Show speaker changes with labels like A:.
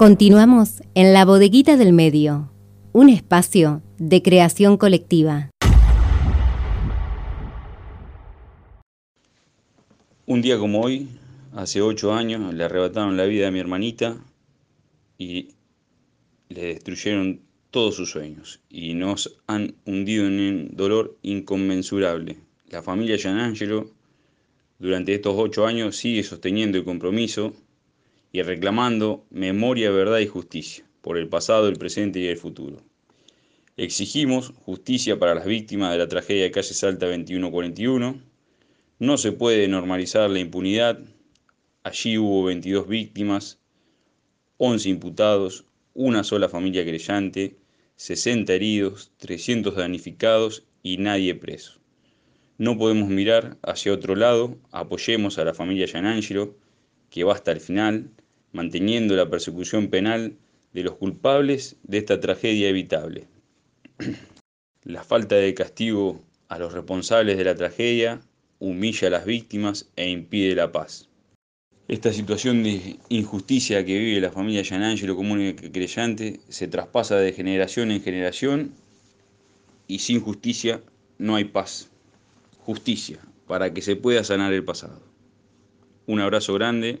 A: Continuamos en la bodeguita del medio, un espacio de creación colectiva.
B: Un día como hoy, hace ocho años, le arrebataron la vida a mi hermanita y le destruyeron todos sus sueños y nos han hundido en un dolor inconmensurable. La familia Gianangelo durante estos ocho años sigue sosteniendo el compromiso y reclamando memoria, verdad y justicia por el pasado, el presente y el futuro. Exigimos justicia para las víctimas de la tragedia de calle Salta 2141. No se puede normalizar la impunidad. Allí hubo 22 víctimas, 11 imputados, una sola familia creyente, 60 heridos, 300 danificados y nadie preso. No podemos mirar hacia otro lado, apoyemos a la familia Gianangelo, que va hasta el final, manteniendo la persecución penal de los culpables de esta tragedia evitable. La falta de castigo a los responsables de la tragedia humilla a las víctimas e impide la paz. Esta situación de injusticia que vive la familia Gianangelo común y creyente se traspasa de generación en generación y sin justicia no hay paz. Justicia para que se pueda sanar el pasado. Un abrazo grande